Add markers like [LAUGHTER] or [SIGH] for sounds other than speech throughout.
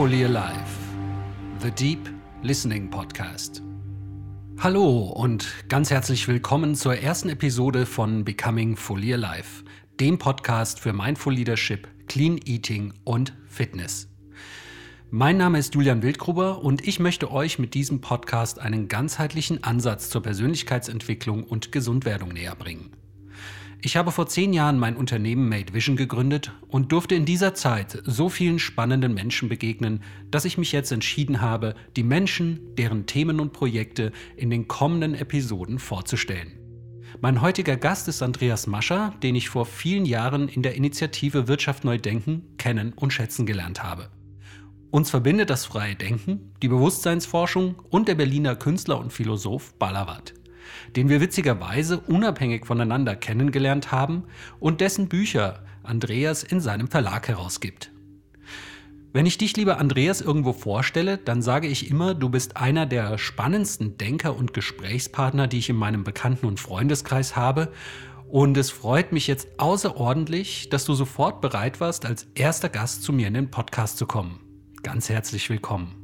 Fully Alive, The Deep Listening Podcast. Hallo und ganz herzlich willkommen zur ersten Episode von Becoming Fully Alive, dem Podcast für Mindful Leadership, Clean Eating und Fitness. Mein Name ist Julian Wildgruber und ich möchte euch mit diesem Podcast einen ganzheitlichen Ansatz zur Persönlichkeitsentwicklung und Gesundwerdung näher bringen. Ich habe vor zehn Jahren mein Unternehmen Made Vision gegründet und durfte in dieser Zeit so vielen spannenden Menschen begegnen, dass ich mich jetzt entschieden habe, die Menschen, deren Themen und Projekte in den kommenden Episoden vorzustellen. Mein heutiger Gast ist Andreas Mascher, den ich vor vielen Jahren in der Initiative Wirtschaft neu denken kennen und schätzen gelernt habe. Uns verbindet das freie Denken, die Bewusstseinsforschung und der Berliner Künstler und Philosoph Balawat den wir witzigerweise unabhängig voneinander kennengelernt haben und dessen Bücher Andreas in seinem Verlag herausgibt. Wenn ich dich, lieber Andreas, irgendwo vorstelle, dann sage ich immer, du bist einer der spannendsten Denker und Gesprächspartner, die ich in meinem Bekannten- und Freundeskreis habe. Und es freut mich jetzt außerordentlich, dass du sofort bereit warst, als erster Gast zu mir in den Podcast zu kommen. Ganz herzlich willkommen.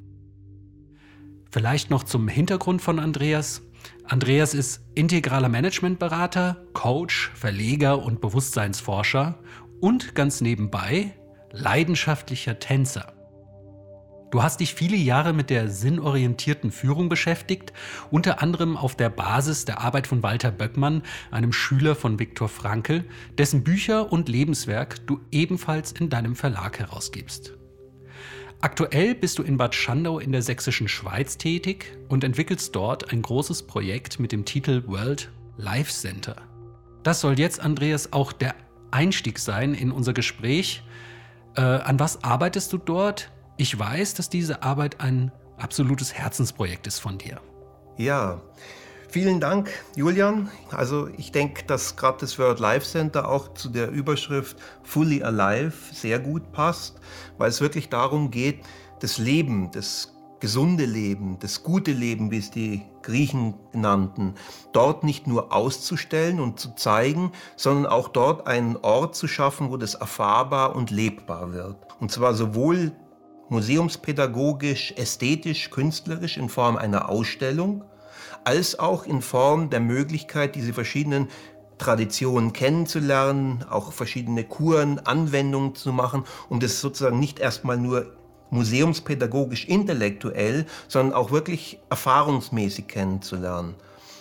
Vielleicht noch zum Hintergrund von Andreas. Andreas ist integraler Managementberater, Coach, Verleger und Bewusstseinsforscher und ganz nebenbei leidenschaftlicher Tänzer. Du hast dich viele Jahre mit der sinnorientierten Führung beschäftigt, unter anderem auf der Basis der Arbeit von Walter Böckmann, einem Schüler von Viktor Frankl, dessen Bücher und Lebenswerk du ebenfalls in deinem Verlag herausgibst. Aktuell bist du in Bad Schandau in der sächsischen Schweiz tätig und entwickelst dort ein großes Projekt mit dem Titel World Life Center. Das soll jetzt, Andreas, auch der Einstieg sein in unser Gespräch. Äh, an was arbeitest du dort? Ich weiß, dass diese Arbeit ein absolutes Herzensprojekt ist von dir. Ja, Vielen Dank, Julian. Also ich denke, dass gerade das World Life Center auch zu der Überschrift Fully Alive sehr gut passt, weil es wirklich darum geht, das Leben, das gesunde Leben, das gute Leben, wie es die Griechen nannten, dort nicht nur auszustellen und zu zeigen, sondern auch dort einen Ort zu schaffen, wo das erfahrbar und lebbar wird. Und zwar sowohl museumspädagogisch, ästhetisch, künstlerisch in Form einer Ausstellung, als auch in Form der Möglichkeit, diese verschiedenen Traditionen kennenzulernen, auch verschiedene Kuren, Anwendungen zu machen, um das sozusagen nicht erstmal nur museumspädagogisch intellektuell, sondern auch wirklich erfahrungsmäßig kennenzulernen.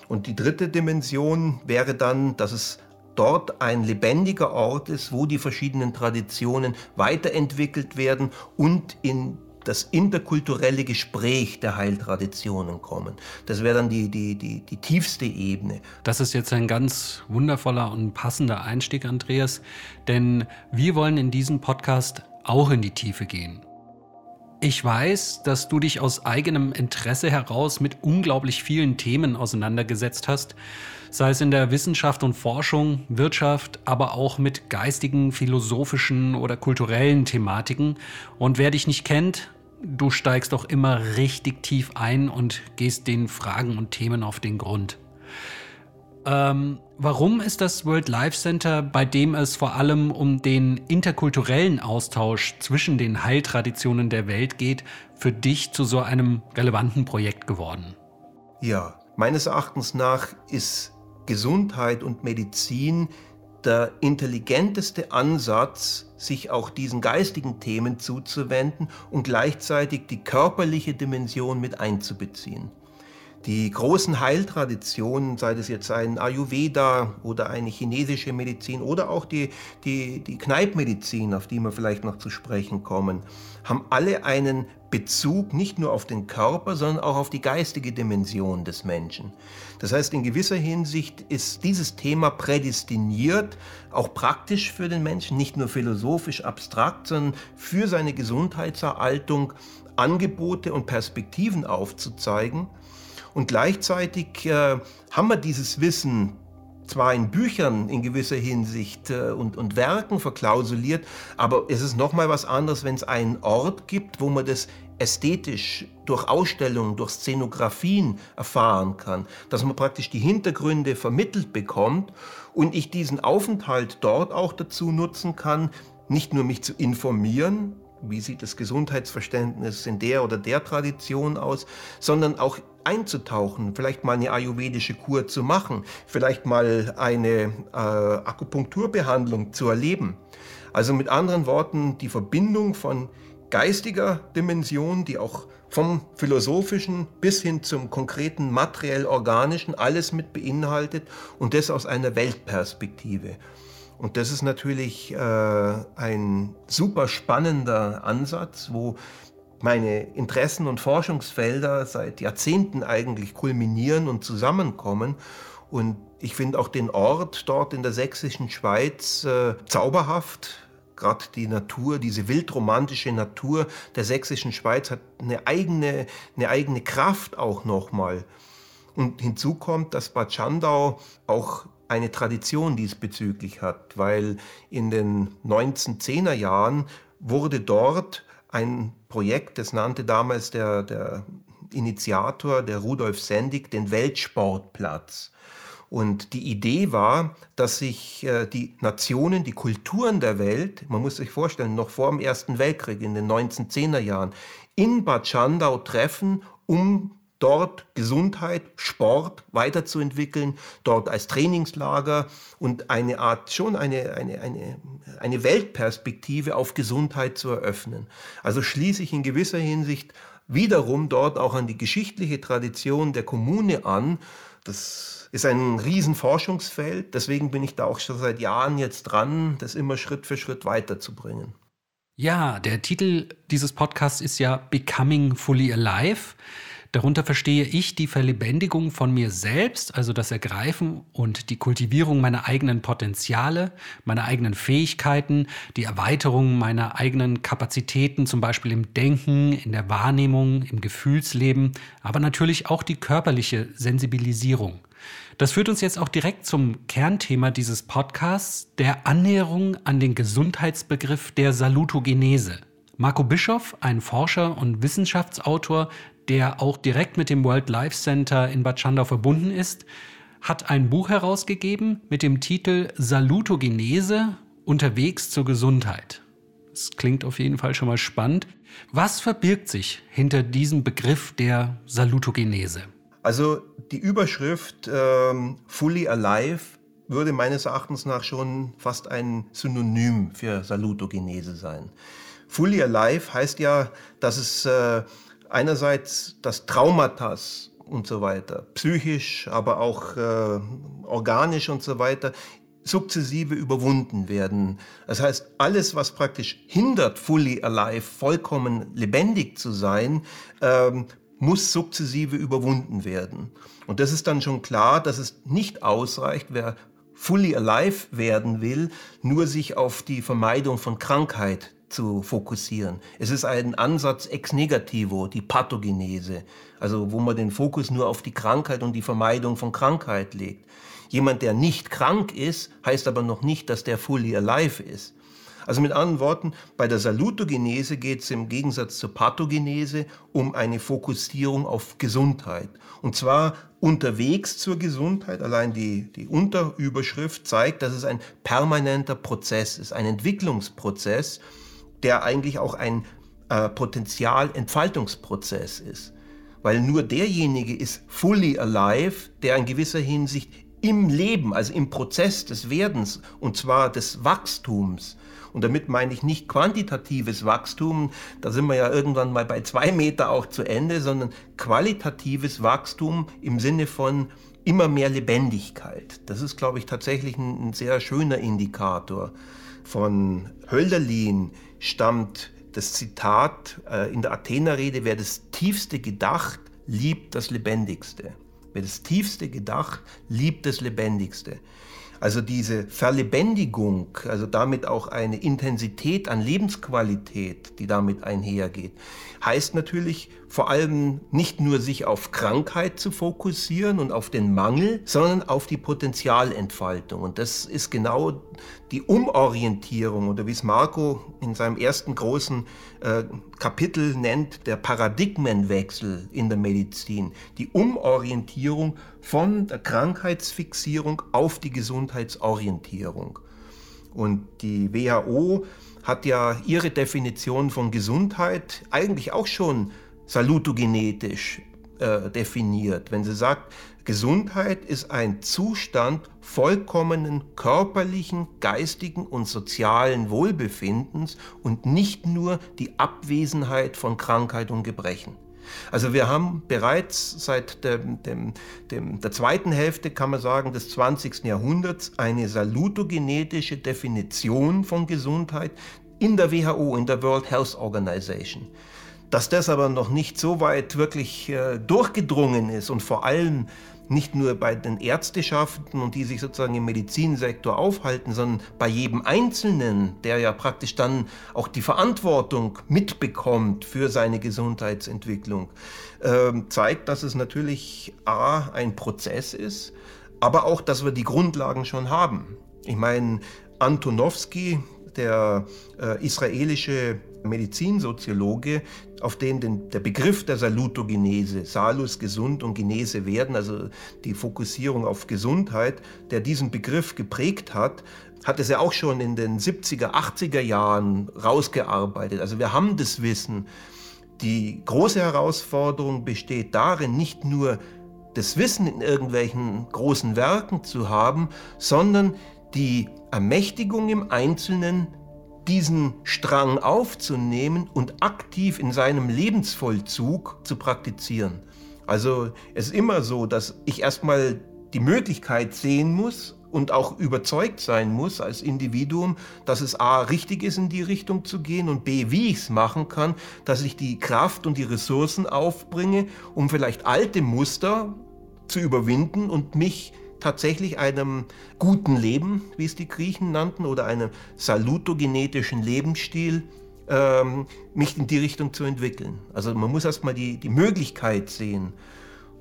Und die dritte Dimension wäre dann, dass es dort ein lebendiger Ort ist, wo die verschiedenen Traditionen weiterentwickelt werden und in das interkulturelle Gespräch der Heiltraditionen kommen. Das wäre dann die, die, die, die tiefste Ebene. Das ist jetzt ein ganz wundervoller und passender Einstieg, Andreas, denn wir wollen in diesem Podcast auch in die Tiefe gehen. Ich weiß, dass du dich aus eigenem Interesse heraus mit unglaublich vielen Themen auseinandergesetzt hast, sei es in der Wissenschaft und Forschung, Wirtschaft, aber auch mit geistigen, philosophischen oder kulturellen Thematiken. Und wer dich nicht kennt, du steigst doch immer richtig tief ein und gehst den Fragen und Themen auf den Grund. Ähm, warum ist das World Life Center, bei dem es vor allem um den interkulturellen Austausch zwischen den Heiltraditionen der Welt geht, für dich zu so einem relevanten Projekt geworden? Ja, meines Erachtens nach ist Gesundheit und Medizin der intelligenteste Ansatz, sich auch diesen geistigen Themen zuzuwenden und gleichzeitig die körperliche Dimension mit einzubeziehen. Die großen Heiltraditionen, sei es jetzt ein Ayurveda oder eine chinesische Medizin oder auch die, die, die Kneipmedizin, auf die wir vielleicht noch zu sprechen kommen, haben alle einen Bezug nicht nur auf den Körper, sondern auch auf die geistige Dimension des Menschen. Das heißt, in gewisser Hinsicht ist dieses Thema prädestiniert, auch praktisch für den Menschen, nicht nur philosophisch abstrakt, sondern für seine Gesundheitserhaltung Angebote und Perspektiven aufzuzeigen. Und gleichzeitig äh, haben wir dieses Wissen zwar in Büchern in gewisser Hinsicht äh, und, und Werken verklausuliert, aber es ist nochmal was anderes, wenn es einen Ort gibt, wo man das ästhetisch durch Ausstellungen, durch Szenografien erfahren kann, dass man praktisch die Hintergründe vermittelt bekommt und ich diesen Aufenthalt dort auch dazu nutzen kann, nicht nur mich zu informieren, wie sieht das Gesundheitsverständnis in der oder der Tradition aus, sondern auch einzutauchen, vielleicht mal eine ayurvedische Kur zu machen, vielleicht mal eine äh, Akupunkturbehandlung zu erleben. Also mit anderen Worten, die Verbindung von geistiger Dimension, die auch vom philosophischen bis hin zum konkreten materiell-organischen alles mit beinhaltet und das aus einer Weltperspektive. Und das ist natürlich äh, ein super spannender Ansatz, wo meine Interessen und Forschungsfelder seit Jahrzehnten eigentlich kulminieren und zusammenkommen. Und ich finde auch den Ort dort in der sächsischen Schweiz äh, zauberhaft. Gerade die Natur, diese wildromantische Natur der sächsischen Schweiz hat eine eigene, eine eigene Kraft auch nochmal. Und hinzu kommt, dass Bad Schandau auch eine Tradition diesbezüglich hat, weil in den 1910er Jahren wurde dort ein Projekt, das nannte damals der, der Initiator, der Rudolf Sendig, den Weltsportplatz. Und die Idee war, dass sich äh, die Nationen, die Kulturen der Welt, man muss sich vorstellen, noch vor dem Ersten Weltkrieg in den 1910er Jahren, in Bad Schandau treffen, um dort Gesundheit, Sport weiterzuentwickeln, dort als Trainingslager und eine Art, schon eine, eine, eine, eine Weltperspektive auf Gesundheit zu eröffnen. Also schließe ich in gewisser Hinsicht wiederum dort auch an die geschichtliche Tradition der Kommune an. Das ist ein Riesenforschungsfeld, deswegen bin ich da auch schon seit Jahren jetzt dran, das immer Schritt für Schritt weiterzubringen. Ja, der Titel dieses Podcasts ist ja Becoming Fully Alive. Darunter verstehe ich die Verlebendigung von mir selbst, also das Ergreifen und die Kultivierung meiner eigenen Potenziale, meiner eigenen Fähigkeiten, die Erweiterung meiner eigenen Kapazitäten, zum Beispiel im Denken, in der Wahrnehmung, im Gefühlsleben, aber natürlich auch die körperliche Sensibilisierung. Das führt uns jetzt auch direkt zum Kernthema dieses Podcasts, der Annäherung an den Gesundheitsbegriff der Salutogenese. Marco Bischoff, ein Forscher und Wissenschaftsautor, der auch direkt mit dem World Life Center in Bad Schandau verbunden ist, hat ein Buch herausgegeben mit dem Titel Salutogenese unterwegs zur Gesundheit. Das klingt auf jeden Fall schon mal spannend. Was verbirgt sich hinter diesem Begriff der Salutogenese? Also die Überschrift ähm, Fully Alive würde meines Erachtens nach schon fast ein Synonym für Salutogenese sein. Fully Alive heißt ja, dass es äh, einerseits das Traumatas und so weiter, psychisch, aber auch äh, organisch und so weiter, sukzessive überwunden werden. Das heißt, alles, was praktisch hindert, fully alive, vollkommen lebendig zu sein, ähm, muss sukzessive überwunden werden. Und das ist dann schon klar, dass es nicht ausreicht, wer fully alive werden will, nur sich auf die Vermeidung von Krankheit zu fokussieren. Es ist ein Ansatz ex negativo, die Pathogenese, also wo man den Fokus nur auf die Krankheit und die Vermeidung von Krankheit legt. Jemand, der nicht krank ist, heißt aber noch nicht, dass der fully alive ist. Also mit anderen Worten, bei der Salutogenese geht es im Gegensatz zur Pathogenese um eine Fokussierung auf Gesundheit. Und zwar unterwegs zur Gesundheit. Allein die, die Unterüberschrift zeigt, dass es ein permanenter Prozess ist, ein Entwicklungsprozess, der eigentlich auch ein äh, Potenzialentfaltungsprozess ist. Weil nur derjenige ist fully alive, der in gewisser Hinsicht im Leben, also im Prozess des Werdens, und zwar des Wachstums, und damit meine ich nicht quantitatives Wachstum, da sind wir ja irgendwann mal bei zwei Meter auch zu Ende, sondern qualitatives Wachstum im Sinne von immer mehr Lebendigkeit. Das ist, glaube ich, tatsächlich ein, ein sehr schöner Indikator. Von Hölderlin stammt das Zitat äh, in der Athenerrede, wer das Tiefste gedacht, liebt das Lebendigste. Wer das Tiefste gedacht, liebt das Lebendigste. Also diese Verlebendigung, also damit auch eine Intensität an Lebensqualität, die damit einhergeht, heißt natürlich vor allem nicht nur sich auf Krankheit zu fokussieren und auf den Mangel, sondern auf die Potenzialentfaltung. Und das ist genau die Umorientierung oder wie es Marco in seinem ersten großen äh, Kapitel nennt, der Paradigmenwechsel in der Medizin. Die Umorientierung von der Krankheitsfixierung auf die Gesundheitsorientierung. Und die WHO hat ja ihre Definition von Gesundheit eigentlich auch schon salutogenetisch äh, definiert, wenn sie sagt, Gesundheit ist ein Zustand vollkommenen körperlichen, geistigen und sozialen Wohlbefindens und nicht nur die Abwesenheit von Krankheit und Gebrechen. Also wir haben bereits seit dem, dem, dem, der zweiten Hälfte, kann man sagen, des 20. Jahrhunderts eine salutogenetische Definition von Gesundheit in der WHO, in der World Health Organization. Dass das aber noch nicht so weit wirklich äh, durchgedrungen ist und vor allem nicht nur bei den Ärzteschaften und die sich sozusagen im Medizinsektor aufhalten, sondern bei jedem Einzelnen, der ja praktisch dann auch die Verantwortung mitbekommt für seine Gesundheitsentwicklung, äh, zeigt, dass es natürlich A, ein Prozess ist, aber auch, dass wir die Grundlagen schon haben. Ich meine, Antonowski, der äh, israelische Medizinsoziologe, auf den, den der Begriff der Salutogenese, Salus gesund und Genese werden, also die Fokussierung auf Gesundheit, der diesen Begriff geprägt hat, hat es ja auch schon in den 70er, 80er Jahren rausgearbeitet. Also wir haben das Wissen. Die große Herausforderung besteht darin, nicht nur das Wissen in irgendwelchen großen Werken zu haben, sondern die Ermächtigung im Einzelnen, diesen Strang aufzunehmen und aktiv in seinem Lebensvollzug zu praktizieren. Also es ist immer so, dass ich erstmal die Möglichkeit sehen muss und auch überzeugt sein muss als Individuum, dass es a richtig ist, in die Richtung zu gehen und b wie ich es machen kann, dass ich die Kraft und die Ressourcen aufbringe, um vielleicht alte Muster zu überwinden und mich tatsächlich einem guten Leben, wie es die Griechen nannten, oder einem salutogenetischen Lebensstil, ähm, mich in die Richtung zu entwickeln. Also man muss erstmal die, die Möglichkeit sehen.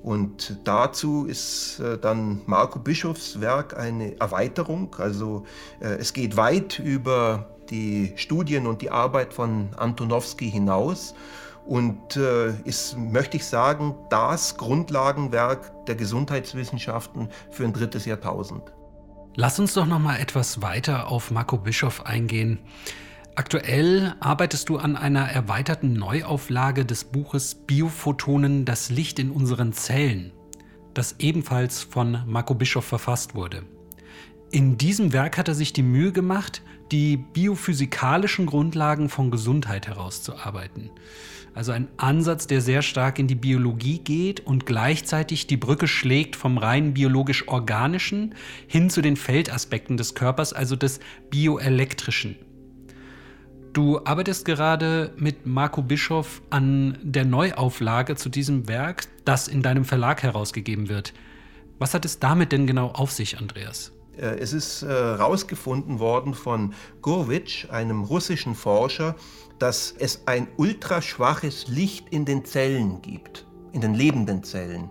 Und dazu ist äh, dann Marco Bischofs Werk eine Erweiterung. Also äh, es geht weit über die Studien und die Arbeit von Antonowski hinaus und äh, ist, möchte ich sagen, das Grundlagenwerk der Gesundheitswissenschaften für ein drittes Jahrtausend. Lass uns doch noch mal etwas weiter auf Marco Bischof eingehen. Aktuell arbeitest du an einer erweiterten Neuauflage des Buches Biophotonen Das Licht in unseren Zellen, das ebenfalls von Marco Bischof verfasst wurde. In diesem Werk hat er sich die Mühe gemacht, die biophysikalischen Grundlagen von Gesundheit herauszuarbeiten. Also ein Ansatz, der sehr stark in die Biologie geht und gleichzeitig die Brücke schlägt vom rein biologisch-organischen hin zu den Feldaspekten des Körpers, also des bioelektrischen. Du arbeitest gerade mit Marco Bischoff an der Neuauflage zu diesem Werk, das in deinem Verlag herausgegeben wird. Was hat es damit denn genau auf sich, Andreas? Äh, es ist herausgefunden äh, worden von Gurwitsch, einem russischen Forscher, dass es ein ultraschwaches Licht in den Zellen gibt, in den lebenden Zellen.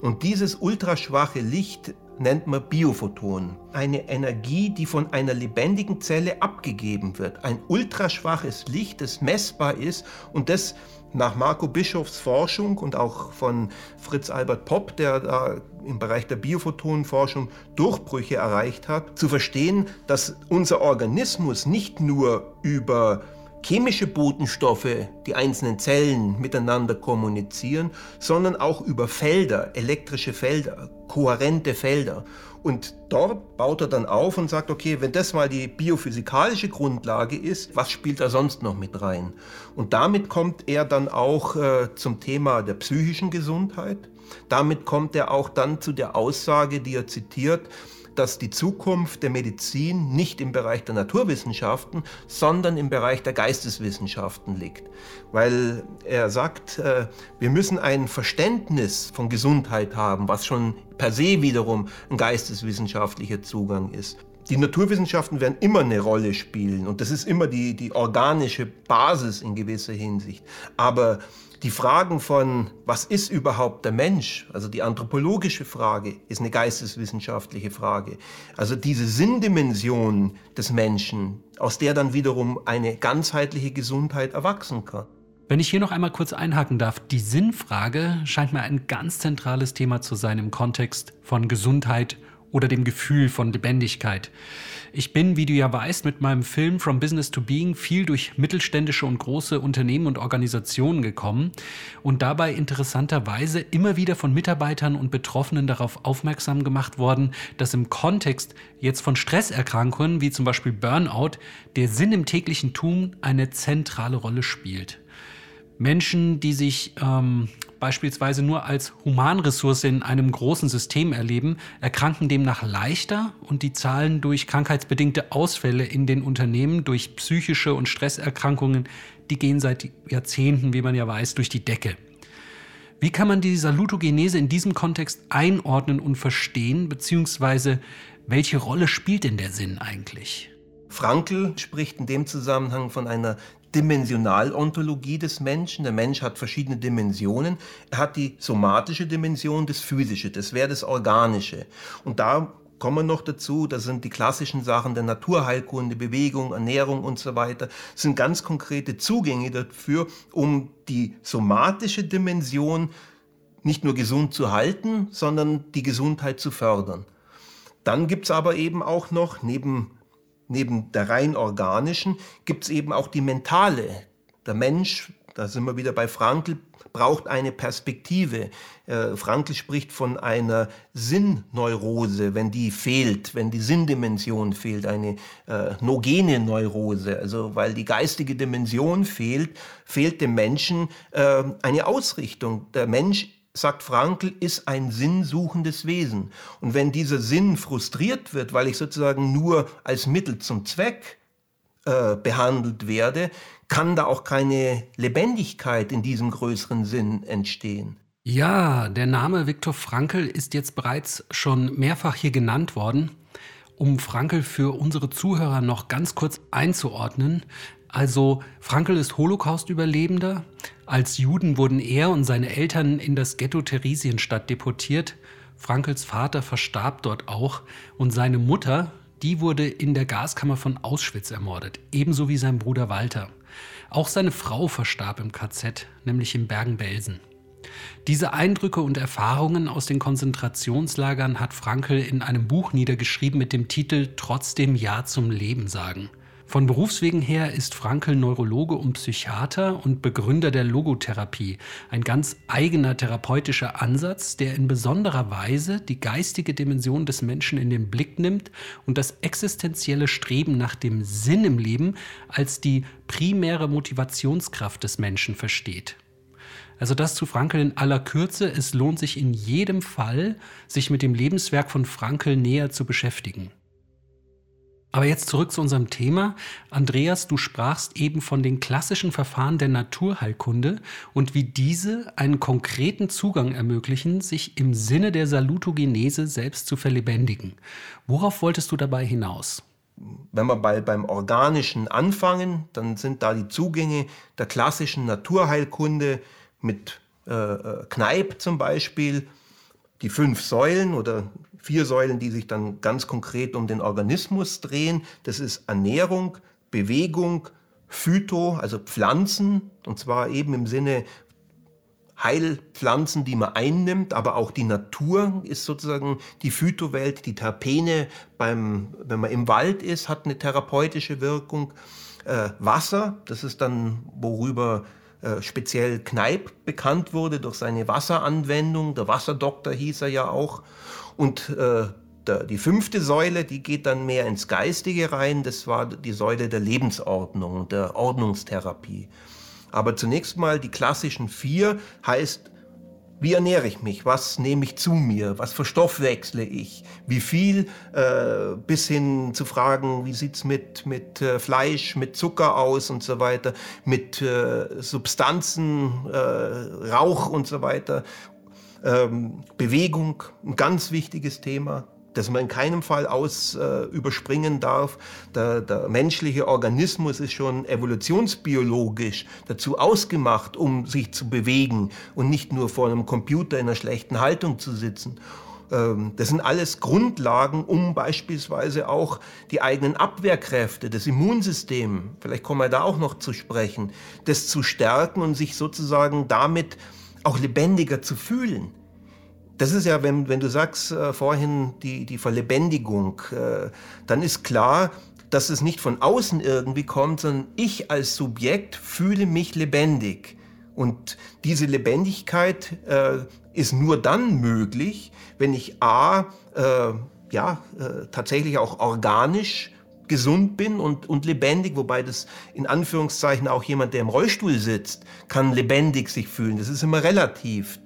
Und dieses ultraschwache Licht nennt man Biophoton. Eine Energie, die von einer lebendigen Zelle abgegeben wird. Ein ultraschwaches Licht, das messbar ist und das nach Marco Bischofs Forschung und auch von Fritz Albert Popp, der da im Bereich der Biophotonenforschung Durchbrüche erreicht hat, zu verstehen, dass unser Organismus nicht nur über chemische Botenstoffe, die einzelnen Zellen miteinander kommunizieren, sondern auch über Felder, elektrische Felder, kohärente Felder. Und dort baut er dann auf und sagt, okay, wenn das mal die biophysikalische Grundlage ist, was spielt da sonst noch mit rein? Und damit kommt er dann auch äh, zum Thema der psychischen Gesundheit. Damit kommt er auch dann zu der Aussage, die er zitiert, dass die Zukunft der Medizin nicht im Bereich der Naturwissenschaften, sondern im Bereich der Geisteswissenschaften liegt. Weil er sagt, äh, wir müssen ein Verständnis von Gesundheit haben, was schon per se wiederum ein geisteswissenschaftlicher Zugang ist. Die Naturwissenschaften werden immer eine Rolle spielen und das ist immer die, die organische Basis in gewisser Hinsicht. Aber die Fragen von, was ist überhaupt der Mensch, also die anthropologische Frage, ist eine geisteswissenschaftliche Frage. Also diese Sinndimension des Menschen, aus der dann wiederum eine ganzheitliche Gesundheit erwachsen kann. Wenn ich hier noch einmal kurz einhaken darf, die Sinnfrage scheint mir ein ganz zentrales Thema zu sein im Kontext von Gesundheit oder dem Gefühl von Lebendigkeit. Ich bin, wie du ja weißt, mit meinem Film From Business to Being viel durch mittelständische und große Unternehmen und Organisationen gekommen und dabei interessanterweise immer wieder von Mitarbeitern und Betroffenen darauf aufmerksam gemacht worden, dass im Kontext jetzt von Stresserkrankungen wie zum Beispiel Burnout der Sinn im täglichen Tun eine zentrale Rolle spielt. Menschen, die sich ähm, beispielsweise nur als Humanressource in einem großen System erleben, erkranken demnach leichter und die Zahlen durch krankheitsbedingte Ausfälle in den Unternehmen durch psychische und Stresserkrankungen, die gehen seit Jahrzehnten, wie man ja weiß, durch die Decke. Wie kann man die Salutogenese in diesem Kontext einordnen und verstehen, beziehungsweise welche Rolle spielt denn der Sinn eigentlich? Frankl spricht in dem Zusammenhang von einer Dimensionalontologie des Menschen. Der Mensch hat verschiedene Dimensionen. Er hat die somatische Dimension, das physische, das wäre das organische. Und da kommen wir noch dazu, das sind die klassischen Sachen der Naturheilkunde, Bewegung, Ernährung und so weiter, sind ganz konkrete Zugänge dafür, um die somatische Dimension nicht nur gesund zu halten, sondern die Gesundheit zu fördern. Dann gibt es aber eben auch noch neben neben der rein organischen gibt es eben auch die mentale. Der Mensch, da sind wir wieder bei Frankl, braucht eine Perspektive. Äh, Frankl spricht von einer Sinnneurose, wenn die fehlt, wenn die Sinndimension fehlt, eine äh, nogene Neurose, also weil die geistige Dimension fehlt, fehlt dem Menschen äh, eine Ausrichtung. Der Mensch sagt Frankl, ist ein sinnsuchendes Wesen. Und wenn dieser Sinn frustriert wird, weil ich sozusagen nur als Mittel zum Zweck äh, behandelt werde, kann da auch keine Lebendigkeit in diesem größeren Sinn entstehen. Ja, der Name Viktor Frankl ist jetzt bereits schon mehrfach hier genannt worden. Um Frankl für unsere Zuhörer noch ganz kurz einzuordnen, also Frankl ist Holocaust-Überlebender. Als Juden wurden er und seine Eltern in das Ghetto Theresienstadt deportiert. Frankls Vater verstarb dort auch und seine Mutter, die wurde in der Gaskammer von Auschwitz ermordet, ebenso wie sein Bruder Walter. Auch seine Frau verstarb im KZ, nämlich in Bergen-Belsen. Diese Eindrücke und Erfahrungen aus den Konzentrationslagern hat Frankl in einem Buch niedergeschrieben mit dem Titel Trotzdem Ja zum Leben sagen. Von Berufswegen her ist Frankl Neurologe und Psychiater und Begründer der Logotherapie, ein ganz eigener therapeutischer Ansatz, der in besonderer Weise die geistige Dimension des Menschen in den Blick nimmt und das existenzielle Streben nach dem Sinn im Leben als die primäre Motivationskraft des Menschen versteht. Also das zu Frankl in aller Kürze. Es lohnt sich in jedem Fall, sich mit dem Lebenswerk von Frankl näher zu beschäftigen. Aber jetzt zurück zu unserem Thema. Andreas, du sprachst eben von den klassischen Verfahren der Naturheilkunde und wie diese einen konkreten Zugang ermöglichen, sich im Sinne der Salutogenese selbst zu verlebendigen. Worauf wolltest du dabei hinaus? Wenn wir bei, beim Organischen anfangen, dann sind da die Zugänge der klassischen Naturheilkunde mit äh, äh Kneipp zum Beispiel, die fünf Säulen oder vier Säulen, die sich dann ganz konkret um den Organismus drehen. Das ist Ernährung, Bewegung, Phyto, also Pflanzen, und zwar eben im Sinne Heilpflanzen, die man einnimmt, aber auch die Natur ist sozusagen die Phytowelt, die Terpene, beim, wenn man im Wald ist, hat eine therapeutische Wirkung. Äh, Wasser, das ist dann, worüber äh, speziell Kneipp bekannt wurde durch seine Wasseranwendung. Der Wasserdoktor hieß er ja auch. Und äh, die fünfte Säule, die geht dann mehr ins Geistige rein. Das war die Säule der Lebensordnung, der Ordnungstherapie. Aber zunächst mal die klassischen vier heißt wie ernähre ich mich? Was nehme ich zu mir? Was verstoffwechsle ich? Wie viel? Äh, bis hin zu Fragen, wie sieht's mit, mit äh, Fleisch, mit Zucker aus und so weiter, mit äh, Substanzen, äh, Rauch und so weiter. Ähm, Bewegung, ein ganz wichtiges Thema das man in keinem Fall aus äh, überspringen darf. Der, der, menschliche Organismus ist schon evolutionsbiologisch dazu ausgemacht, um sich zu bewegen und nicht nur vor einem Computer in einer schlechten Haltung zu sitzen. Ähm, das sind alles Grundlagen, um beispielsweise auch die eigenen Abwehrkräfte, das Immunsystem, vielleicht kommen wir da auch noch zu sprechen, das zu stärken und sich sozusagen damit auch lebendiger zu fühlen Das ist ja, wenn, wenn du sagst äh, vorhin die, die Verlebendigung, äh, dann ist klar, dass es nicht von außen irgendwie kommt, sondern ich als Subjekt fühle mich lebendig. Und diese Lebendigkeit äh, ist nur dann möglich, wenn ich A, äh, ja, äh, tatsächlich auch organisch gesund bin und, und lebendig, wobei das in Anführungszeichen auch jemand, der im Rollstuhl sitzt, kann lebendig sich fühlen. Das ist immer relativ.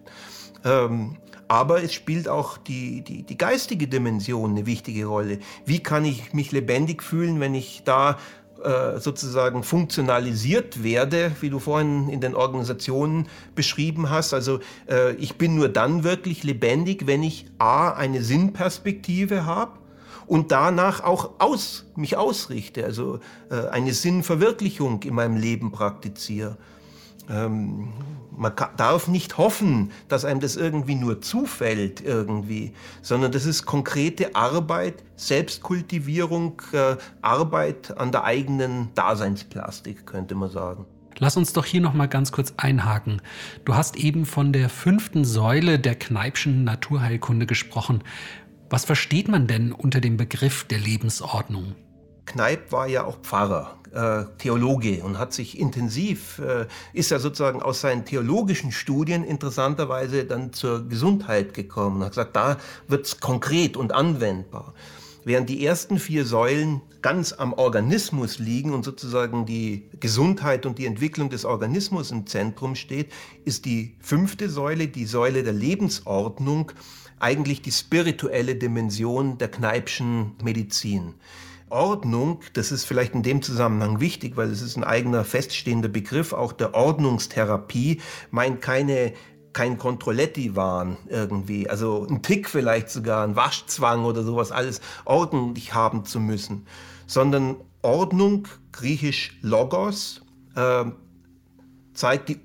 Ähm, aber es spielt auch die, die, die geistige Dimension eine wichtige Rolle. Wie kann ich mich lebendig fühlen, wenn ich da äh, sozusagen funktionalisiert werde, wie du vorhin in den Organisationen beschrieben hast. Also äh, ich bin nur dann wirklich lebendig, wenn ich a eine Sinnperspektive habe und danach auch aus, mich ausrichte, also äh, eine Sinnverwirklichung in meinem Leben praktiziere. Ähm, man darf nicht hoffen, dass einem das irgendwie nur zufällt irgendwie, sondern das ist konkrete Arbeit, Selbstkultivierung, äh, Arbeit an der eigenen Daseinsplastik, könnte man sagen. Lass uns doch hier noch mal ganz kurz einhaken. Du hast eben von der fünften Säule der Kneipschen Naturheilkunde gesprochen. Was versteht man denn unter dem Begriff der Lebensordnung? Kneip war ja auch Pfarrer, äh, Theologe und hat sich intensiv, äh, ist ja sozusagen aus seinen theologischen Studien interessanterweise dann zur Gesundheit gekommen und hat gesagt, da wird es konkret und anwendbar. Während die ersten vier Säulen ganz am Organismus liegen und sozusagen die Gesundheit und die Entwicklung des Organismus im Zentrum steht, ist die fünfte Säule, die Säule der Lebensordnung, eigentlich die spirituelle Dimension der Kneipschen Medizin. Ordnung, das ist vielleicht in dem Zusammenhang wichtig, weil es ist ein eigener feststehender Begriff, auch der Ordnungstherapie, meint keine kein Kontrolletti-Wahn irgendwie, also ein Tick vielleicht sogar, ein Waschzwang oder sowas, alles ordentlich haben zu müssen, sondern Ordnung, griechisch Logos, äh, zeigt die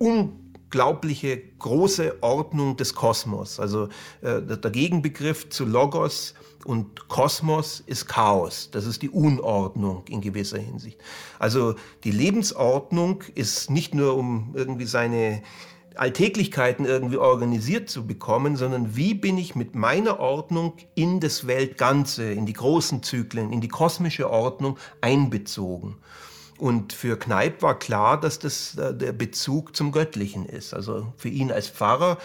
unglaubliche große Ordnung des Kosmos. Also äh, der Gegenbegriff zu Logos und Kosmos ist Chaos. Das ist die Unordnung in gewisser Hinsicht. Also die Lebensordnung ist nicht nur, um irgendwie seine Alltäglichkeiten irgendwie organisiert zu bekommen, sondern wie bin ich mit meiner Ordnung in das Weltganze, in die großen Zyklen, in die kosmische Ordnung einbezogen. Und für Kneip war klar, dass das äh, der Bezug zum Göttlichen ist, also für ihn als Pfarrer.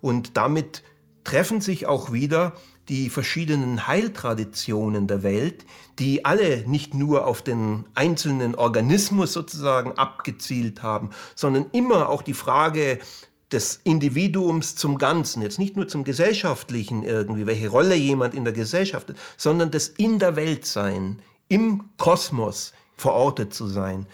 Und damit treffen sich auch wieder die verschiedenen Heiltraditionen der Welt, die alle nicht nur auf den einzelnen Organismus sozusagen abgezielt haben, sondern immer auch die Frage des Individuums zum Ganzen, jetzt nicht nur zum Gesellschaftlichen irgendwie, welche Rolle jemand in der Gesellschaft hat, sondern das in der Welt sein, im Kosmos verortet zu sein.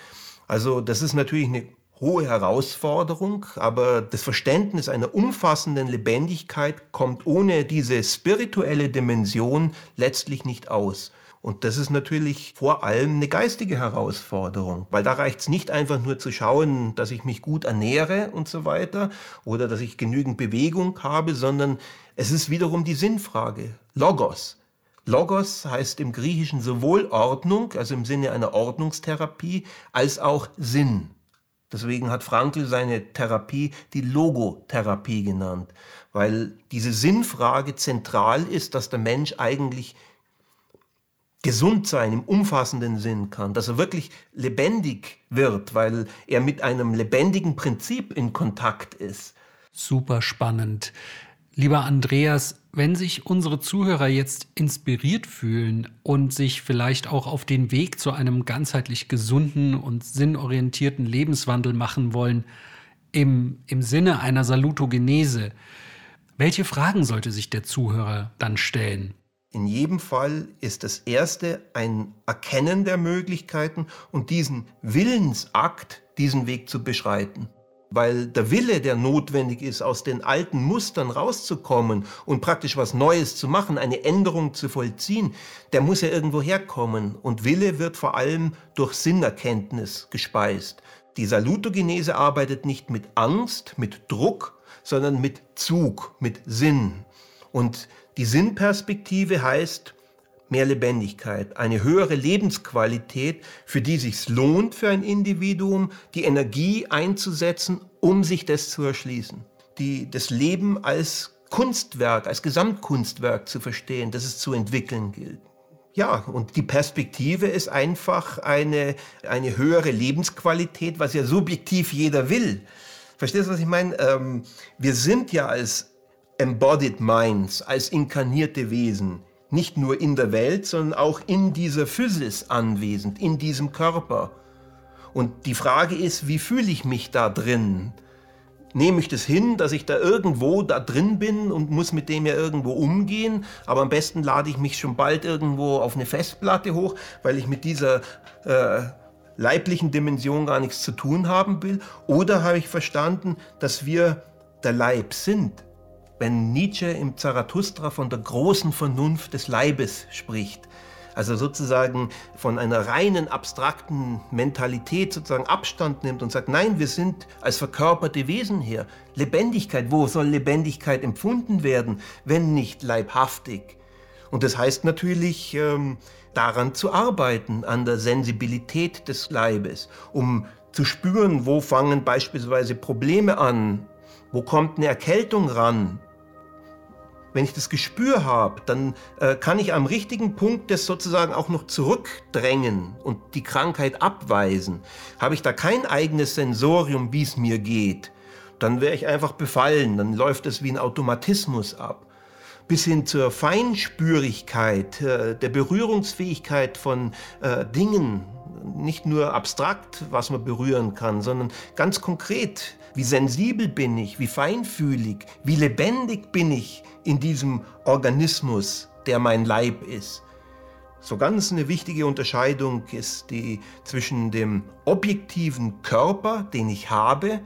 Also das ist natürlich eine hohe Herausforderung, aber das Verständnis einer umfassenden Lebendigkeit kommt ohne diese spirituelle Dimension letztlich nicht aus. Und das ist natürlich vor allem eine geistige Herausforderung, weil da reicht es nicht einfach nur zu schauen, dass ich mich gut ernähre und so weiter oder dass ich genügend Bewegung habe, sondern es ist wiederum die Sinnfrage. Logos. Logos heißt im Griechischen sowohl Ordnung, also im Sinne einer Ordnungstherapie, als auch Sinn. Deswegen hat Frankl seine Therapie die Logotherapie genannt, weil diese Sinnfrage zentral ist, dass der Mensch eigentlich gesund sein im umfassenden Sinn kann, dass er wirklich lebendig wird, weil er mit einem lebendigen Prinzip in Kontakt ist. Super spannend. Lieber Andreas, wenn sich unsere Zuhörer jetzt inspiriert fühlen und sich vielleicht auch auf den Weg zu einem ganzheitlich gesunden und sinnorientierten Lebenswandel machen wollen, im, im Sinne einer Salutogenese, welche Fragen sollte sich der Zuhörer dann stellen? In jedem Fall ist das Erste ein Erkennen der Möglichkeiten und diesen Willensakt, diesen Weg zu beschreiten weil der Wille, der notwendig ist, aus den alten Mustern rauszukommen und praktisch was Neues zu machen, eine Änderung zu vollziehen, der muss ja irgendwo herkommen. Und Wille wird vor allem durch Sinnerkenntnis gespeist. Die Salutogenese arbeitet nicht mit Angst, mit Druck, sondern mit Zug, mit Sinn. Und die Sinnperspektive heißt, mehr Lebendigkeit, eine höhere Lebensqualität, für die sich lohnt für ein Individuum, die Energie einzusetzen, um sich das zu erschließen. Die, das Leben als Kunstwerk, als Gesamtkunstwerk zu verstehen, das es zu entwickeln gilt. Ja, und die Perspektive ist einfach eine, eine höhere Lebensqualität, was ja subjektiv jeder will. Verstehst du, was ich meine? Ähm, wir sind ja als embodied minds, als inkarnierte Wesen, nicht nur in der Welt, sondern auch in dieser Physis anwesend, in diesem Körper. Und die Frage ist, wie fühle ich mich da drin? nehme ich das hin, dass ich da irgendwo da drin bin und muss mit dem ja irgendwo umgehen. Aber am besten lade ich mich schon bald irgendwo auf eine Festplatte hoch, weil ich mit dieser äh, leiblichen Dimension gar nichts zu tun haben will. Oder habe ich verstanden, dass wir der Leib sind. Wenn Nietzsche im Zarathustra von der großen Vernunft des Leibes spricht, also sozusagen von einer reinen abstrakten Mentalität sozusagen Abstand nimmt und sagt, nein, wir sind als verkörperte Wesen hier. Lebendigkeit, wo soll Lebendigkeit empfunden werden, wenn nicht leibhaftig? Und das heißt natürlich, ähm, daran zu arbeiten, an der Sensibilität des Leibes, um zu spüren, wo fangen beispielsweise Probleme an, wo kommt eine Erkältung ran, wenn ich das Gespür habe, dann äh, kann ich am richtigen Punkt das sozusagen auch noch zurückdrängen und die Krankheit abweisen. Habe ich da kein eigenes Sensorium, wie es mir geht, dann wäre ich einfach befallen, dann läuft es wie ein Automatismus ab. Bis hin zur Feinspürigkeit, äh, der Berührungsfähigkeit von äh, Dingen, nicht nur abstrakt, was man berühren kann, sondern ganz konkret. Wie sensibel bin ich, wie feinfühlig, wie lebendig bin ich in diesem Organismus, der mein Leib ist. So ganz eine wichtige Unterscheidung ist die zwischen dem objektiven Körper, den ich habe,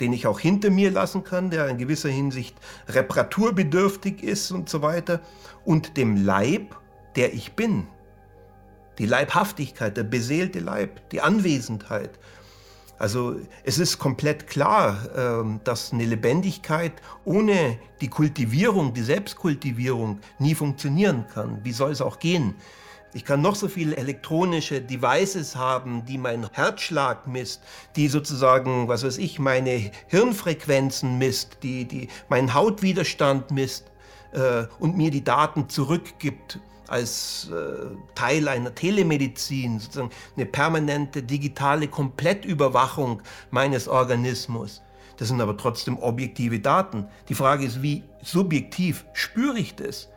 den ich auch hinter mir lassen kann, der in gewisser Hinsicht reparaturbedürftig ist und so weiter, und dem Leib, der ich bin. Die Leibhaftigkeit, der beseelte Leib, die Anwesenheit also es ist komplett klar, ähm, dass eine Lebendigkeit ohne die Kultivierung, die Selbstkultivierung nie funktionieren kann. Wie soll es auch gehen? Ich kann noch so viele elektronische Devices haben, die meinen Herzschlag misst, die sozusagen, was weiß ich, meine Hirnfrequenzen misst, die, die meinen Hautwiderstand misst äh, und mir die Daten zurückgibt als äh, Teil einer Telemedizin, sozusagen eine permanente digitale Komplettüberwachung meines Organismus. Das sind aber trotzdem objektive Daten. Die Frage ist, wie subjektiv spüre ich das?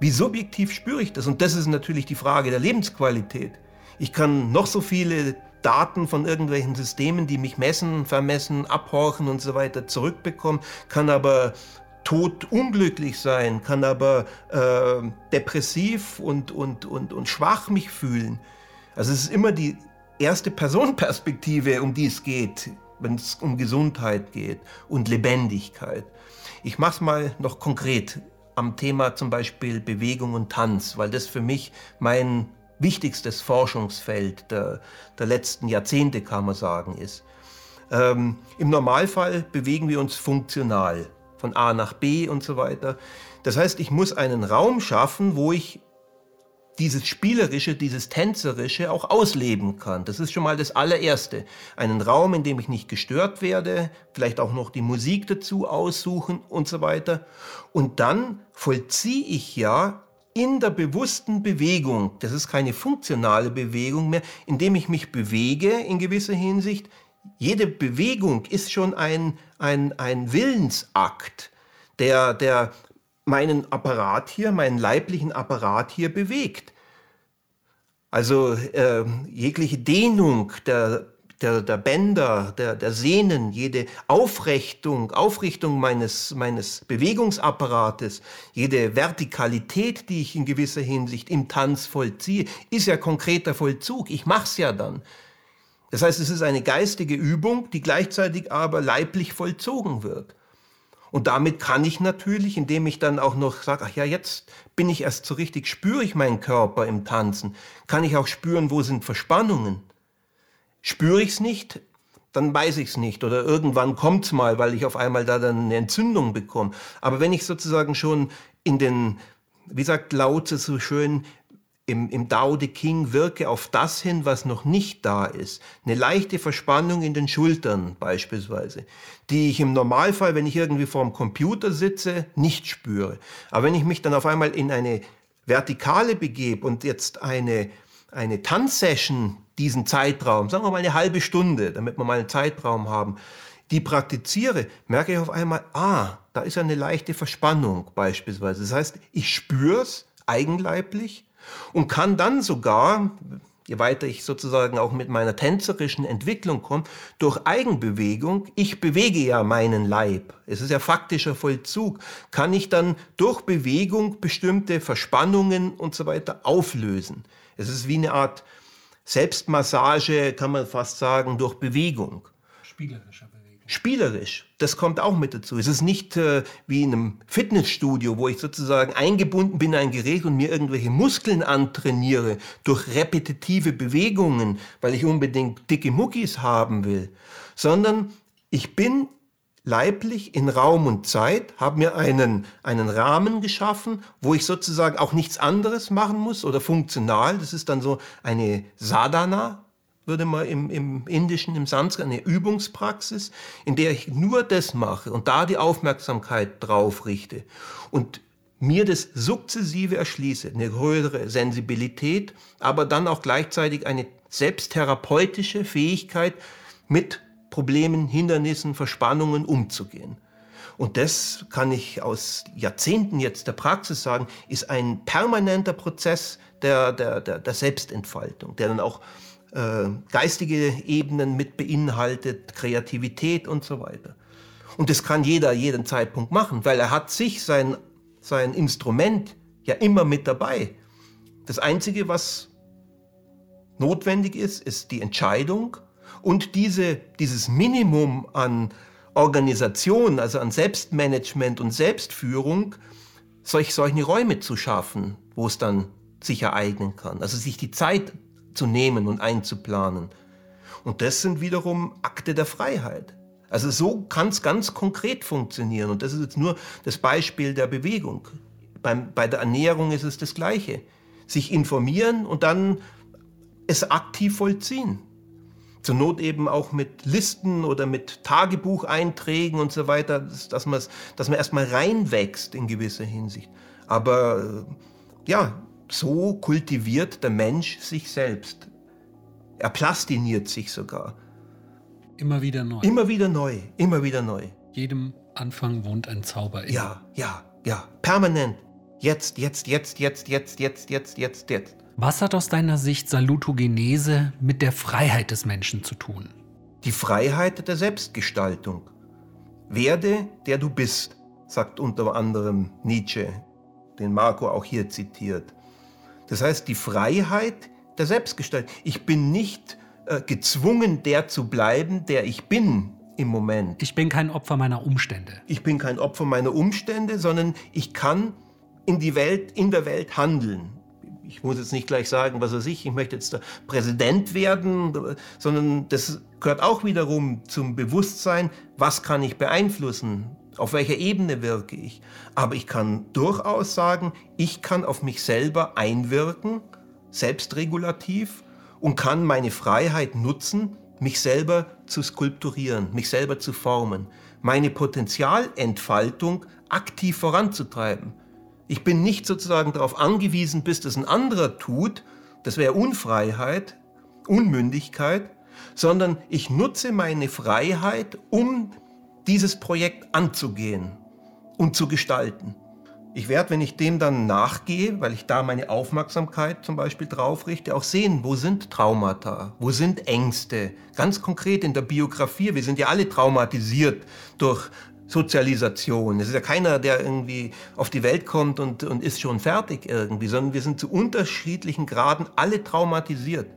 Wie subjektiv spüre ich das? Und das ist natürlich die Frage der Lebensqualität. Ich kann noch so viele Daten von irgendwelchen Systemen, die mich messen, vermessen, abhorchen und so weiter zurückbekommen, kann aber tot unglücklich sein, kann aber äh, depressiv und, und, und, und schwach mich fühlen. Also es ist immer die erste Personenperspektive, um die es geht, wenn es um Gesundheit geht und Lebendigkeit. Ich mache es mal noch konkret am Thema zum Beispiel Bewegung und Tanz, weil das für mich mein wichtigstes Forschungsfeld der, der letzten Jahrzehnte, kann man sagen, ist. Ähm, Im Normalfall bewegen wir uns funktional von A nach B und so weiter. Das heißt, ich muss einen Raum schaffen, wo ich dieses Spielerische, dieses Tänzerische auch ausleben kann. Das ist schon mal das allererste. Einen Raum, in dem ich nicht gestört werde, vielleicht auch noch die Musik dazu aussuchen und so weiter. Und dann vollziehe ich ja in der bewussten Bewegung, das ist keine funktionale Bewegung mehr, indem ich mich bewege in gewisser Hinsicht, jede Bewegung ist schon ein, ein, ein Willensakt, der, der meinen Apparat hier, meinen leiblichen Apparat hier bewegt. Also äh, jegliche Dehnung der, der, der Bänder, der, der Sehnen, jede Aufrichtung, Aufrichtung meines, meines Bewegungsapparates, jede Vertikalität, die ich in gewisser Hinsicht im Tanz vollziehe, ist ja konkreter Vollzug. Ich mache es ja dann. Das heißt, es ist eine geistige Übung, die gleichzeitig aber leiblich vollzogen wird. Und damit kann ich natürlich, indem ich dann auch noch sage, ach ja, jetzt bin ich erst so richtig, spüre ich meinen Körper im Tanzen, kann ich auch spüren, wo sind Verspannungen. Spüre ich es nicht, dann weiß ich es nicht. Oder irgendwann kommt es mal, weil ich auf einmal da dann eine Entzündung bekomme. Aber wenn ich sozusagen schon in den, wie sagt Lautze so schön, im, im Tao de King wirke auf das hin, was noch nicht da ist. Eine leichte Verspannung in den Schultern beispielsweise, die ich im Normalfall, wenn ich irgendwie vor dem Computer sitze, nicht spüre. Aber wenn ich mich dann auf einmal in eine Vertikale begebe und jetzt eine, eine Tanzsession diesen Zeitraum, sagen wir mal eine halbe Stunde, damit wir mal einen Zeitraum haben, die praktiziere, merke ich auf einmal, ah, da ist eine leichte Verspannung beispielsweise. Das heißt, ich spüre es eigenleiblich und kann dann sogar, je weiter ich sozusagen auch mit meiner tänzerischen Entwicklung komme, durch Eigenbewegung, ich bewege ja meinen Leib, es ist ja faktischer Vollzug, kann ich dann durch Bewegung bestimmte Verspannungen und so weiter auflösen. Es ist wie eine Art Selbstmassage, kann man fast sagen, durch Bewegung. Spielerischer spielerisch. Das kommt auch mit dazu. Es ist nicht äh, wie in einem Fitnessstudio, wo ich sozusagen eingebunden bin in ein Gerät und mir irgendwelche Muskeln antrainiere durch repetitive Bewegungen, weil ich unbedingt dicke Muckis haben will, sondern ich bin leiblich in Raum und Zeit, habe mir einen, einen Rahmen geschaffen, wo ich sozusagen auch nichts anderes machen muss oder funktional. Das ist dann so eine Sadhana, würde man im, im Indischen, im Sanskrit, eine Übungspraxis, in der ich nur das mache und da die Aufmerksamkeit drauf richte und mir das sukzessive erschließe, eine höhere Sensibilität, aber dann auch gleichzeitig eine selbsttherapeutische Fähigkeit, mit Problemen, Hindernissen, Verspannungen umzugehen. Und das kann ich aus Jahrzehnten jetzt der Praxis sagen, ist ein permanenter Prozess der, der, der, der Selbstentfaltung, der dann auch äh, geistige Ebenen mit beinhaltet, Kreativität und so weiter. Und das kann jeder jeden Zeitpunkt machen, weil er hat sich sein, sein Instrument ja immer mit dabei. Das Einzige, was notwendig ist, ist die Entscheidung und diese, dieses Minimum an Organisation, also an Selbstmanagement und Selbstführung, solch, solche Räume zu schaffen, wo es dann sich ereignen kann. Also sich die Zeit zu nehmen und einzuplanen. Und das sind wiederum Akte der Freiheit. Also so kann es ganz konkret funktionieren. Und das ist jetzt nur das Beispiel der Bewegung. Beim, bei der Ernährung ist es das Gleiche. Sich informieren und dann es aktiv vollziehen. Zur Not eben auch mit Listen oder mit Tagebucheinträgen und so weiter, dass, dass man erstmal reinwächst in gewisser Hinsicht. Aber äh, ja, so kultiviert der Mensch sich selbst. Er plastiniert sich sogar. Immer wieder neu. Immer wieder neu, immer wieder neu. Jedem Anfang wohnt ein Zauber in. Ja, ja, ja, permanent. Jetzt, jetzt, jetzt, jetzt, jetzt, jetzt, jetzt, jetzt, jetzt. Was hat aus deiner Sicht Salutogenese mit der Freiheit des Menschen zu tun? Die Freiheit der Selbstgestaltung. Werde, der du bist, sagt unter anderem Nietzsche, den Marco auch hier zitiert. Das heißt, die Freiheit der Selbstgestaltung. Ich bin nicht äh, gezwungen, der zu bleiben, der ich bin im Moment. Ich bin kein Opfer meiner Umstände. Ich bin kein Opfer meiner Umstände, sondern ich kann in, die Welt, in der Welt handeln. Ich muss jetzt nicht gleich sagen, was weiß ich, ich möchte jetzt der Präsident werden, sondern das gehört auch wiederum zum Bewusstsein, was kann ich beeinflussen, auf welcher Ebene wirke ich? Aber ich kann durchaus sagen, ich kann auf mich selber einwirken, selbstregulativ und kann meine Freiheit nutzen, mich selber zu skulpturieren, mich selber zu formen, meine Potenzialentfaltung aktiv voranzutreiben. Ich bin nicht sozusagen darauf angewiesen, bis das ein anderer tut, das wäre Unfreiheit, Unmündigkeit, sondern ich nutze meine Freiheit, um dieses Projekt anzugehen und zu gestalten. Ich werde, wenn ich dem dann nachgehe, weil ich da meine Aufmerksamkeit zum Beispiel drauf richte, auch sehen, wo sind Traumata, wo sind Ängste. Ganz konkret in der Biografie, wir sind ja alle traumatisiert durch Sozialisation. Es ist ja keiner, der irgendwie auf die Welt kommt und, und ist schon fertig irgendwie, sondern wir sind zu unterschiedlichen Graden alle traumatisiert.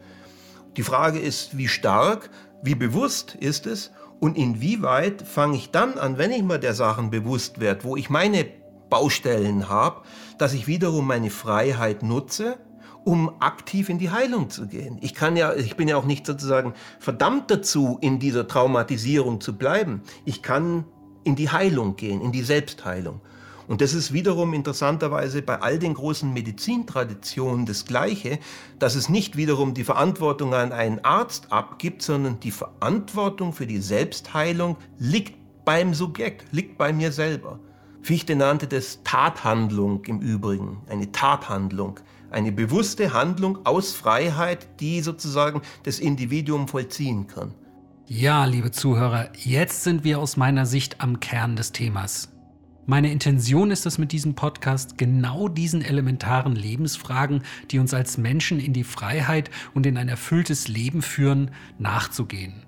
Die Frage ist, wie stark, wie bewusst ist es und inwieweit fange ich dann an, wenn ich mir der Sachen bewusst werde, wo ich meine Baustellen habe, dass ich wiederum meine Freiheit nutze, um aktiv in die Heilung zu gehen. Ich kann ja, ich bin ja auch nicht sozusagen verdammt dazu, in dieser Traumatisierung zu bleiben. Ich kann in die Heilung gehen, in die Selbstheilung. Und das ist wiederum interessanterweise bei all den großen Medizintraditionen das Gleiche, dass es nicht wiederum die Verantwortung an einen Arzt abgibt, sondern die Verantwortung für die Selbstheilung liegt beim Subjekt, liegt bei mir selber. Fichte nannte das Tathandlung im Übrigen, eine Tathandlung, eine bewusste Handlung aus Freiheit, die sozusagen das Individuum vollziehen kann. Ja, liebe Zuhörer, jetzt sind wir aus meiner Sicht am Kern des Themas. Meine Intention ist es mit diesem Podcast, genau diesen elementaren Lebensfragen, die uns als Menschen in die Freiheit und in ein erfülltes Leben führen, nachzugehen.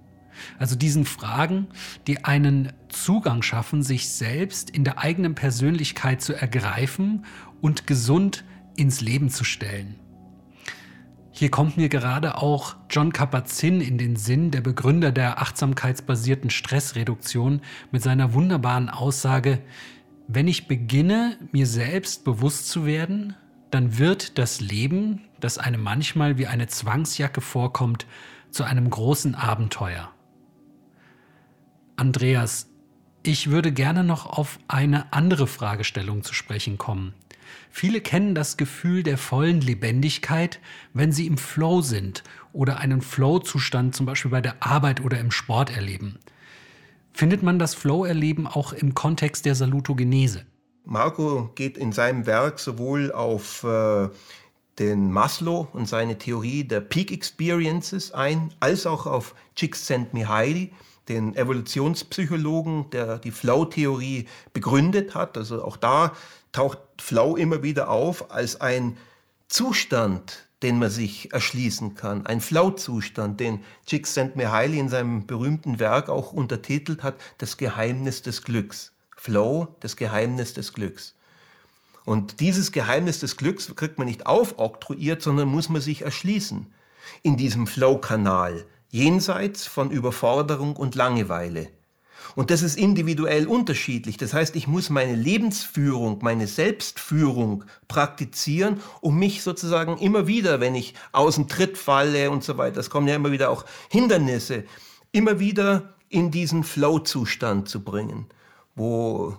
Also diesen Fragen, die einen Zugang schaffen, sich selbst in der eigenen Persönlichkeit zu ergreifen und gesund ins Leben zu stellen. Hier kommt mir gerade auch John Kabat-Zinn in den Sinn, der Begründer der achtsamkeitsbasierten Stressreduktion, mit seiner wunderbaren Aussage, wenn ich beginne, mir selbst bewusst zu werden, dann wird das Leben, das einem manchmal wie eine Zwangsjacke vorkommt, zu einem großen Abenteuer. Andreas, ich würde gerne noch auf eine andere Fragestellung zu sprechen kommen. Viele kennen das Gefühl der vollen Lebendigkeit, wenn sie im Flow sind oder einen Flow-Zustand zum Beispiel bei der Arbeit oder im Sport erleben. Findet man das Flow-Erleben auch im Kontext der Salutogenese? Marco geht in seinem Werk sowohl auf äh, den Maslow und seine Theorie der Peak Experiences ein, als auch auf Csikszentmihalyi, den Evolutionspsychologen, der die Flow-Theorie begründet hat. Also auch da taucht Flow immer wieder auf als ein Zustand, den man sich erschließen kann. Ein Flow-Zustand, den Csikszentmihalyi in seinem berühmten Werk auch untertitelt hat, das Geheimnis des Glücks. Flow, das Geheimnis des Glücks. Und dieses Geheimnis des Glücks kriegt man nicht aufoktroyiert, sondern muss man sich erschließen. In diesem Flow-Kanal, jenseits von Überforderung und Langeweile. Und das ist individuell unterschiedlich. Das heißt, ich muss meine Lebensführung, meine Selbstführung praktizieren, um mich sozusagen immer wieder, wenn ich außen Tritt falle und so weiter, es kommen ja immer wieder auch Hindernisse, immer wieder in diesen Flow-Zustand zu bringen, wo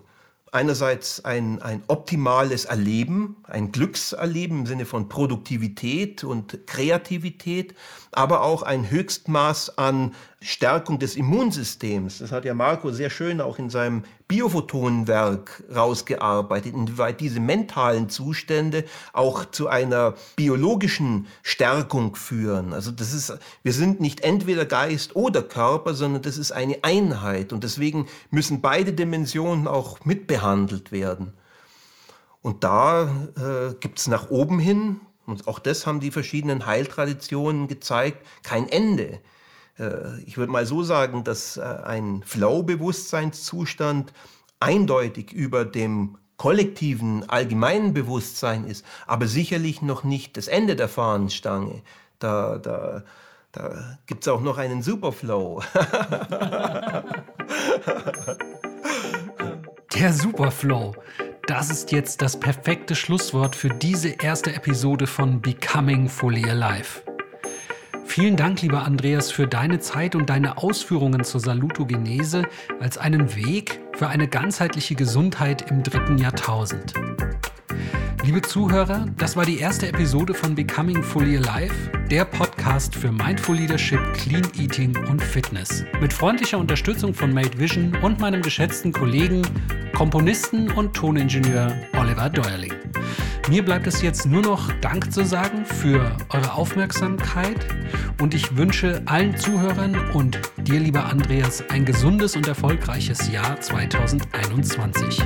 einerseits ein, ein optimales Erleben, ein Glückserleben im Sinne von Produktivität und Kreativität, aber auch ein Höchstmaß an Stärkung des Immunsystems. Das hat ja Marco sehr schön auch in seinem Biophotonenwerk rausgearbeitet, inwieweit diese mentalen Zustände auch zu einer biologischen Stärkung führen. Also das ist, wir sind nicht entweder Geist oder Körper, sondern das ist eine Einheit und deswegen müssen beide Dimensionen auch mitbehandelt werden. Und da äh, gibt es nach oben hin, und auch das haben die verschiedenen Heiltraditionen gezeigt, kein Ende. Äh, ich würde mal so sagen, dass äh, ein Flow-Bewusstseinszustand eindeutig über dem kollektiven, allgemeinen Bewusstsein ist, aber sicherlich noch nicht das Ende der Fahnenstange. Da, da, da gibt es auch noch einen Superflow. [LAUGHS] Der Superflow. Das ist jetzt das perfekte Schlusswort für diese erste Episode von Becoming Fully Alive. Vielen Dank, lieber Andreas, für deine Zeit und deine Ausführungen zur Salutogenese als einen Weg für eine ganzheitliche Gesundheit im dritten Jahrtausend. Liebe Zuhörer, das war die erste Episode von Becoming Fully Alive, der Podcast für Mindful Leadership, Clean Eating und Fitness. Mit freundlicher Unterstützung von Made Vision und meinem geschätzten Kollegen, Komponisten und Toningenieur Oliver Deuerling. Mir bleibt es jetzt nur noch Dank zu sagen für eure Aufmerksamkeit und ich wünsche allen Zuhörern und dir, lieber Andreas, ein gesundes und erfolgreiches Jahr 2021.